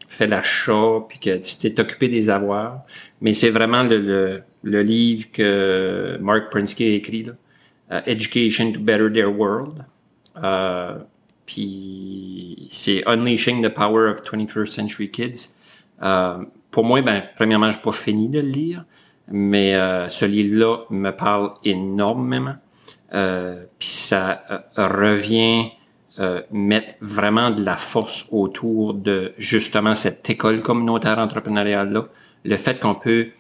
fait l'achat, puis que tu t'es occupé des avoirs. Mais c'est vraiment le, le, livre que Mark Prinsky a écrit, là, euh, Education to Better Their World. Puis c'est Unleashing the Power of 21st Century Kids. Pour moi, ben, premièrement, je n'ai pas fini de le lire, mais euh, ce livre-là me parle énormément. Euh, puis ça euh, revient mettre vraiment de la force autour de justement cette école communautaire entrepreneuriale-là. Le fait qu'on peut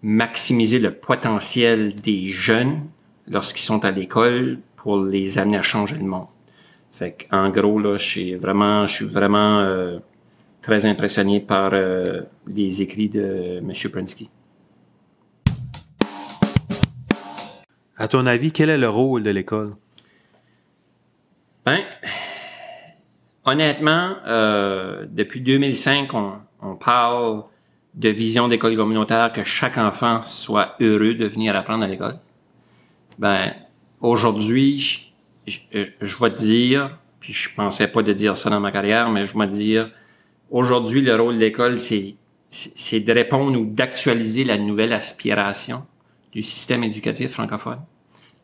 maximiser le potentiel des jeunes lorsqu'ils sont à l'école pour les amener à changer le monde. Fait en gros, là, je suis vraiment, je suis vraiment euh, très impressionné par les écrits de M. Prinsky. À ton avis, quel est le rôle de l'école? Ben, honnêtement, euh, depuis 2005, on, on, parle de vision d'école communautaire, que chaque enfant soit heureux de venir apprendre à l'école. Ben, aujourd'hui, je, je, vais te dire, puis je pensais pas de dire ça dans ma carrière, mais je vais te dire, aujourd'hui, le rôle de l'école, c'est, de répondre ou d'actualiser la nouvelle aspiration du système éducatif francophone,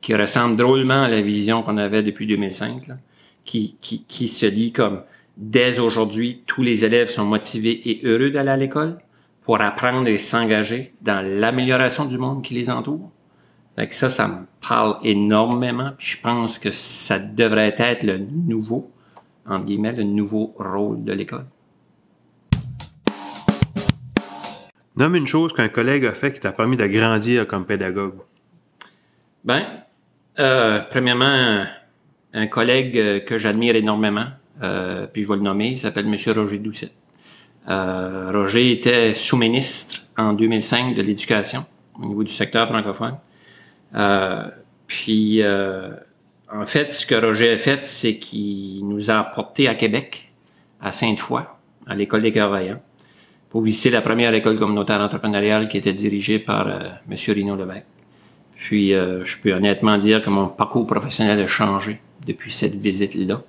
qui ressemble drôlement à la vision qu'on avait depuis 2005. Là qui, qui, qui se lit comme dès aujourd'hui, tous les élèves sont motivés et heureux d'aller à l'école pour apprendre et s'engager dans l'amélioration du monde qui les entoure. Fait que ça, ça me parle énormément. Puis je pense que ça devrait être le nouveau, entre guillemets, le nouveau rôle de l'école. Nomme une chose qu'un collègue a fait qui t'a permis de grandir comme pédagogue. Ben, euh, premièrement, un collègue que j'admire énormément, euh, puis je vais le nommer, il s'appelle M. Roger Doucet. Euh, Roger était sous-ministre en 2005 de l'éducation au niveau du secteur francophone. Puis, en fait, ce que Roger a fait, c'est qu'il nous a apporté à Québec, à Sainte-Foy, à l'école des cœurs pour visiter la première école communautaire entrepreneuriale qui était dirigée par M. Rino Levesque. Puis, je peux honnêtement dire que mon parcours professionnel a changé depuis cette visite-là.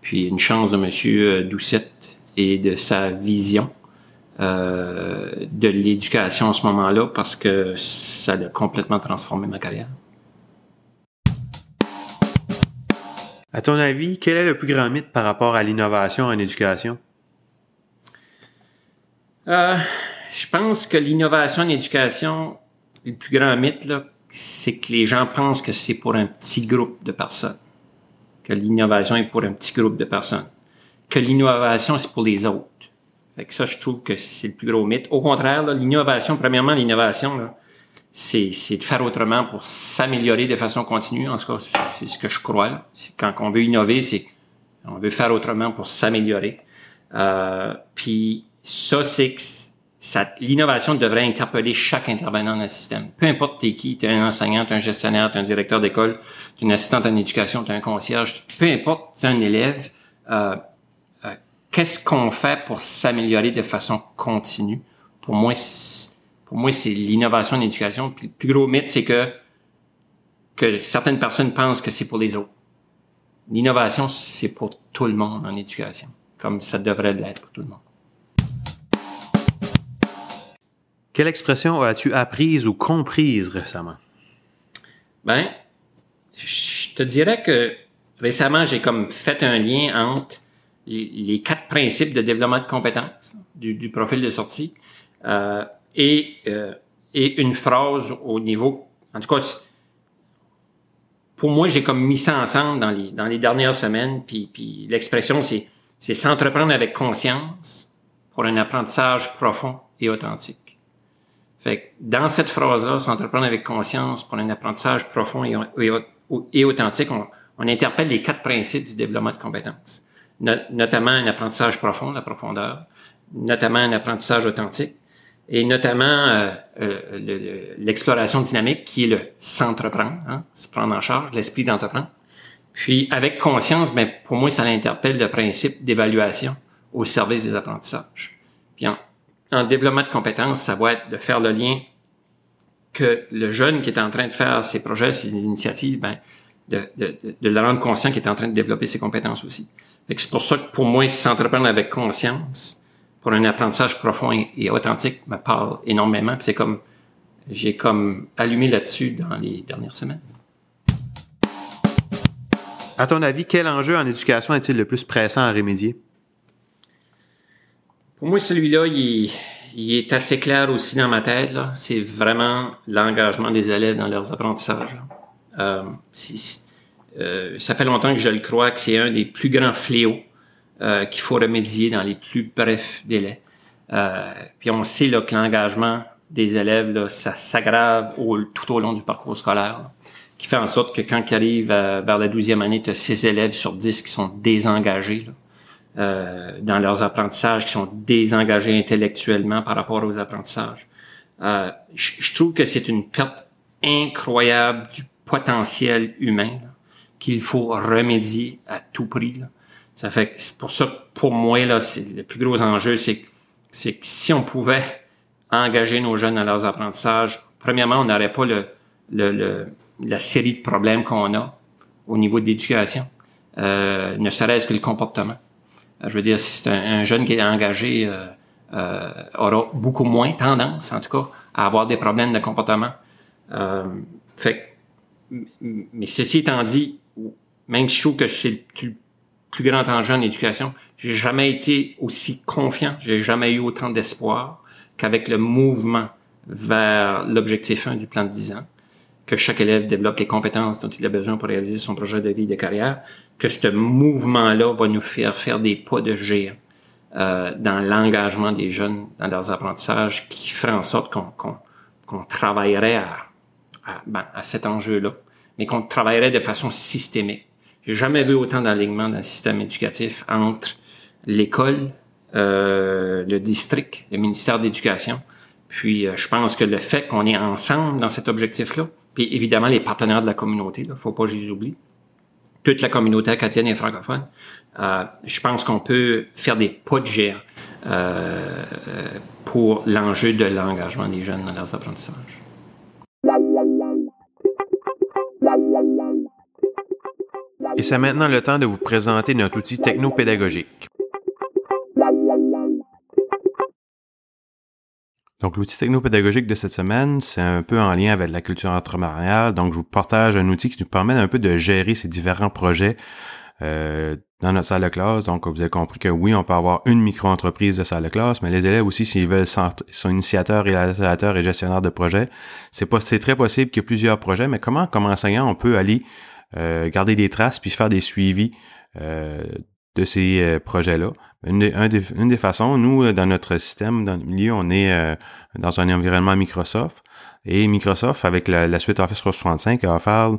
Puis une chance de M. Euh, Doucette et de sa vision euh, de l'éducation en ce moment-là parce que ça a complètement transformé ma carrière. À ton avis, quel est le plus grand mythe par rapport à l'innovation en éducation? Euh, je pense que l'innovation en éducation, le plus grand mythe, c'est que les gens pensent que c'est pour un petit groupe de personnes que l'innovation est pour un petit groupe de personnes, que l'innovation, c'est pour les autres. Fait que ça, je trouve que c'est le plus gros mythe. Au contraire, l'innovation, premièrement, l'innovation, c'est, c'est de faire autrement pour s'améliorer de façon continue. En tout cas, c'est ce que je crois. Quand on veut innover, c'est on veut faire autrement pour s'améliorer. Euh, puis ça, c'est que l'innovation devrait interpeller chaque intervenant dans le système. Peu importe t'es qui, t'es un enseignant, t'es un gestionnaire, t'es un directeur d'école, t'es une assistante en éducation, t'es un concierge, peu importe, t'es un élève, euh, euh, qu'est-ce qu'on fait pour s'améliorer de façon continue? Pour moi, pour moi, c'est l'innovation en éducation. Le plus gros mythe, c'est que certaines personnes pensent que c'est pour les autres. L'innovation, c'est pour tout le monde en éducation, comme ça devrait l'être pour tout le monde. Quelle expression as-tu apprise ou comprise récemment? Ben, je te dirais que récemment, j'ai comme fait un lien entre les, quatre principes de développement de compétences du, profil de sortie euh, et, euh, et une phrase au niveau, en tout cas, pour moi, j'ai comme mis ça ensemble dans les, dans les dernières semaines, puis, puis l'expression, c'est, c'est s'entreprendre avec conscience pour un apprentissage profond et authentique. Fait que dans cette phrase-là, s'entreprendre avec conscience pour un apprentissage profond et, authentique, on, interpelle les quatre principes du développement de compétences, notamment un apprentissage profond, la profondeur, notamment un apprentissage authentique, et notamment euh, euh, l'exploration dynamique qui est le s'entreprendre, hein, se prendre en charge, l'esprit d'entreprendre. Puis avec conscience, ben pour moi ça interpelle le principe d'évaluation au service des apprentissages. Puis en, développement de compétences, ça va être de faire le lien que le jeune qui est en train de faire ses projets, ses initiatives, ben de, de, de, le rendre conscient qu'il est en train de développer ses compétences aussi. C'est pour ça que pour moi, s'entreprendre avec conscience, pour un apprentissage profond et, authentique me parle énormément. C'est comme j'ai comme allumé là-dessus dans les dernières semaines. À ton avis, quel enjeu en éducation est-il le plus pressant à remédier? Pour moi, celui-là, il, est assez clair aussi dans ma tête. C'est vraiment l'engagement des élèves dans leurs apprentissages. Euh, euh, ça fait longtemps que je le crois que c'est un des plus grands fléaux euh, qu'il faut remédier dans les plus brefs délais. Puis on sait là, que l'engagement des élèves, là, ça s'aggrave tout au long du parcours scolaire, qui fait en sorte que quand ils arrivent vers la douzième année, tu as 6 élèves sur 10 qui sont désengagés euh, dans leurs apprentissages, qui sont désengagés intellectuellement par rapport aux apprentissages. Euh, je trouve que c'est une perte incroyable du potentiel humain qu'il faut remédier à tout prix. Là. Ça fait c'est pour ça que pour moi, là, c'est le plus gros enjeu, c'est c'est que si on pouvait engager nos jeunes dans leurs apprentissages, premièrement, on n'aurait pas le, le, la série de problèmes qu'on a au niveau de l'éducation, euh, ne serait-ce que le comportement. Je veux dire, si c'est un, jeune qui est engagé, euh, euh, aura beaucoup moins tendance, en tout cas, à avoir des problèmes de comportement. Euh, fait mais ceci étant dit, même si je trouve que c'est le plus grand enjeu en éducation. J'ai jamais été aussi confiant, j'ai jamais eu autant d'espoir qu'avec le mouvement vers l'objectif 1 du plan de 10 ans, que chaque élève développe les compétences dont il a besoin pour réaliser son projet de vie et de carrière, que ce mouvement-là va nous faire faire des pas de géant euh, dans l'engagement des jeunes dans leurs apprentissages qui ferait en sorte qu'on travaillerait à, ben, à cet enjeu-là, mais qu'on travaillerait de façon systémique j'ai jamais vu autant d'alignement dans le système éducatif entre l'école, euh, le district, le ministère d'éducation. Puis euh, je pense que le fait qu'on est ensemble dans cet objectif-là, puis évidemment les partenaires de la communauté, il faut pas que je les oublie, toute la communauté acadienne et francophone, euh, je pense qu'on peut faire des pas de géant euh, pour l'enjeu de l'engagement des jeunes dans leurs apprentissages. Et c'est maintenant le temps de vous présenter notre outil technopédagogique. Donc, l'outil technopédagogique de cette semaine, c'est un peu en lien avec la culture entrepreneuriale. Donc, je vous partage un outil qui nous permet un peu de gérer ces différents projets euh, dans notre salle de classe. Donc, vous avez compris que oui, on peut avoir une micro-entreprise de salle de classe, mais les élèves aussi, s'ils veulent sont initiateurs, réalisateurs et gestionnaires de projets, c'est très possible qu'il y ait plusieurs projets. Mais comment, comme enseignant, on peut aller euh, garder des traces puis faire des suivis euh, de ces euh, projets-là? Une, des, façons, nous, dans notre système, dans le milieu, on est dans un environnement Microsoft. Et Microsoft, avec la, suite Office 365, a offert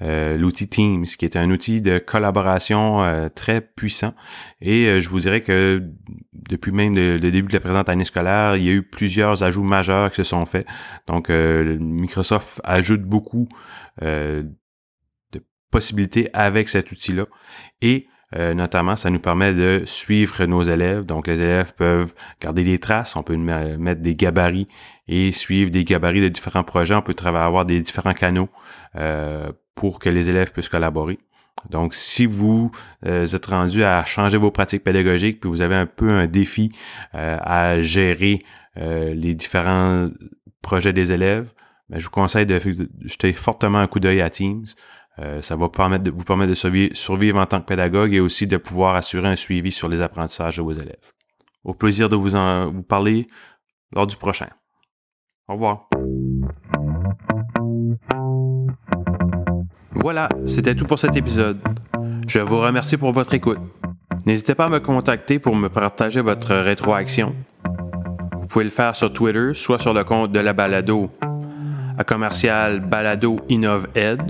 l'outil Teams, qui est un outil de collaboration très puissant. Et je vous dirais que depuis même le, début de la présente année scolaire, il y a eu plusieurs ajouts majeurs qui se sont faits. Donc, Microsoft ajoute beaucoup possibilités avec cet outil-là. Et euh, notamment, ça nous permet de suivre nos élèves. Donc, les élèves peuvent garder des traces, on peut mettre des gabarits et suivre des gabarits de différents projets. On peut avoir des différents canaux euh, pour que les élèves puissent collaborer. Donc, si vous euh, êtes rendu à changer vos pratiques pédagogiques, puis vous avez un peu un défi à gérer les différents projets des élèves, ben, je vous conseille de, jeter fortement un coup d'œil à Teams. Ça va vous permettre de survivre, en tant que pédagogue et aussi de pouvoir assurer un suivi sur les apprentissages de vos élèves. Au plaisir de vous en vous parler lors du prochain. Au revoir. Voilà, c'était tout pour cet épisode. Je vous remercie pour votre écoute. N'hésitez pas à me contacter pour me partager votre rétroaction. Vous pouvez le faire sur Twitter, soit sur le compte de la balado à commercial balado ed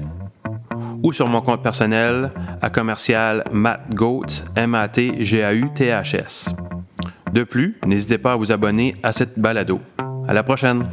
ou sur mon compte personnel à commercial mattgautz m a t g a u t h s. De plus, n'hésitez pas à vous abonner à cette balado. À la prochaine!